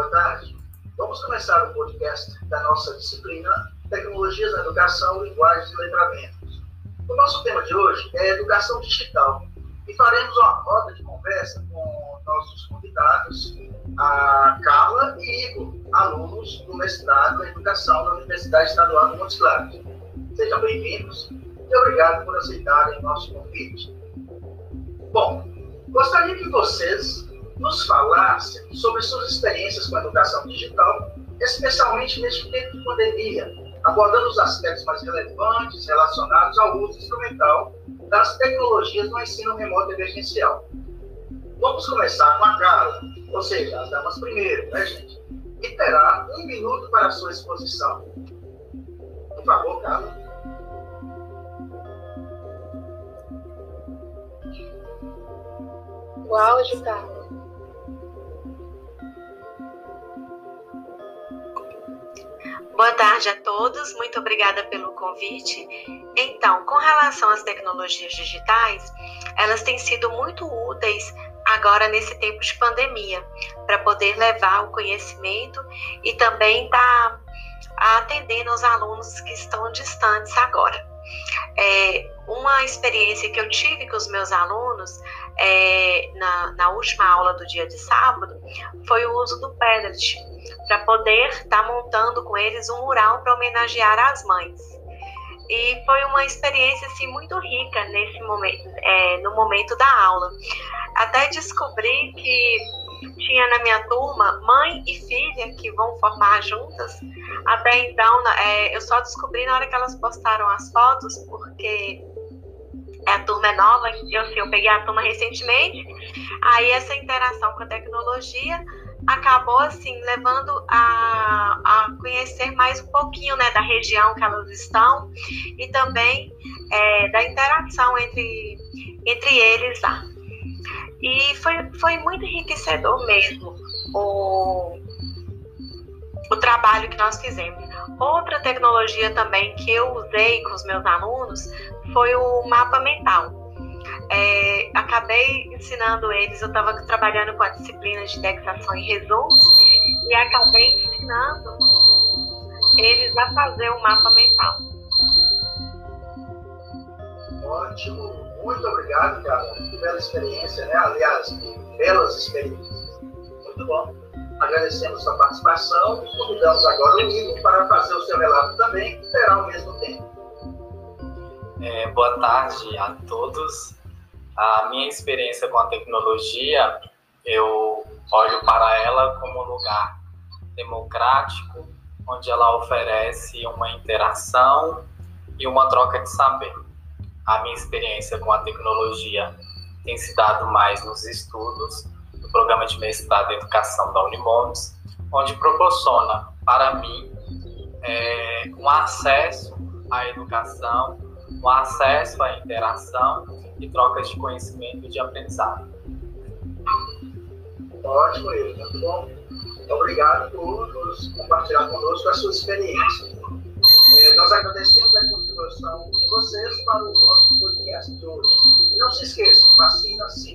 boa tarde. Vamos começar o podcast da nossa disciplina Tecnologias na Educação, Linguagens e Letramentos. O nosso tema de hoje é Educação Digital e faremos uma roda de conversa com nossos convidados, a Carla e Igor, alunos do mestrado em Educação da Universidade Estadual de Montes Claros. Sejam bem-vindos e obrigado por aceitarem nosso convite. Bom, gostaria que vocês nos falassem sobre suas experiências com a educação digital, especialmente neste tempo de pandemia, abordando os aspectos mais relevantes relacionados ao uso instrumental das tecnologias no ensino remoto emergencial. Vamos começar com a Carla, ou seja, as damas primeiro, né, gente? E terá um minuto para a sua exposição. Por favor, Carla. O áudio, Carla. Boa tarde a todos, muito obrigada pelo convite. Então, com relação às tecnologias digitais, elas têm sido muito úteis agora nesse tempo de pandemia, para poder levar o conhecimento e também estar tá atendendo os alunos que estão distantes agora. É, uma experiência que eu tive com os meus alunos é, na, na última aula do dia de sábado foi o uso do Padlet para poder estar tá montando com eles um mural para homenagear as mães. E foi uma experiência assim muito rica nesse momento, é, no momento da aula. Até descobri que tinha na minha turma mãe e filha que vão formar juntas. Até então, é, eu só descobri na hora que elas postaram as fotos, porque a turma é nova, eu, assim, eu peguei a turma recentemente. Aí essa interação com a tecnologia acabou assim levando a, a conhecer mais um pouquinho né, da região que elas estão e também é, da interação entre, entre eles lá. E foi, foi muito enriquecedor mesmo o, o trabalho que nós fizemos. Outra tecnologia também que eu usei com os meus alunos foi o mapa mental é, acabei ensinando eles, eu estava trabalhando com a disciplina de indexação e resumo, e acabei ensinando eles a fazer um mapa mental. Ótimo, muito obrigado, cara, pela experiência, né? Aliás, pelas experiências. Muito bom. Agradecemos sua participação e convidamos agora o Igor para fazer o seu relato também, que terá o mesmo tempo. É, boa tarde a todos. A minha experiência com a tecnologia, eu olho para ela como um lugar democrático, onde ela oferece uma interação e uma troca de saber. A minha experiência com a tecnologia tem se dado mais nos estudos do programa de mestrado em educação da Unimontes, onde proporciona para mim é, um acesso à educação, um acesso à interação e trocas de conhecimento e de aprendizado. Ótimo, Igor. Muito bom. Obrigado por compartilhar conosco a sua experiência. É, nós agradecemos a contribuição de vocês para o nosso podcast de hoje. E não se esqueça, vacina sim.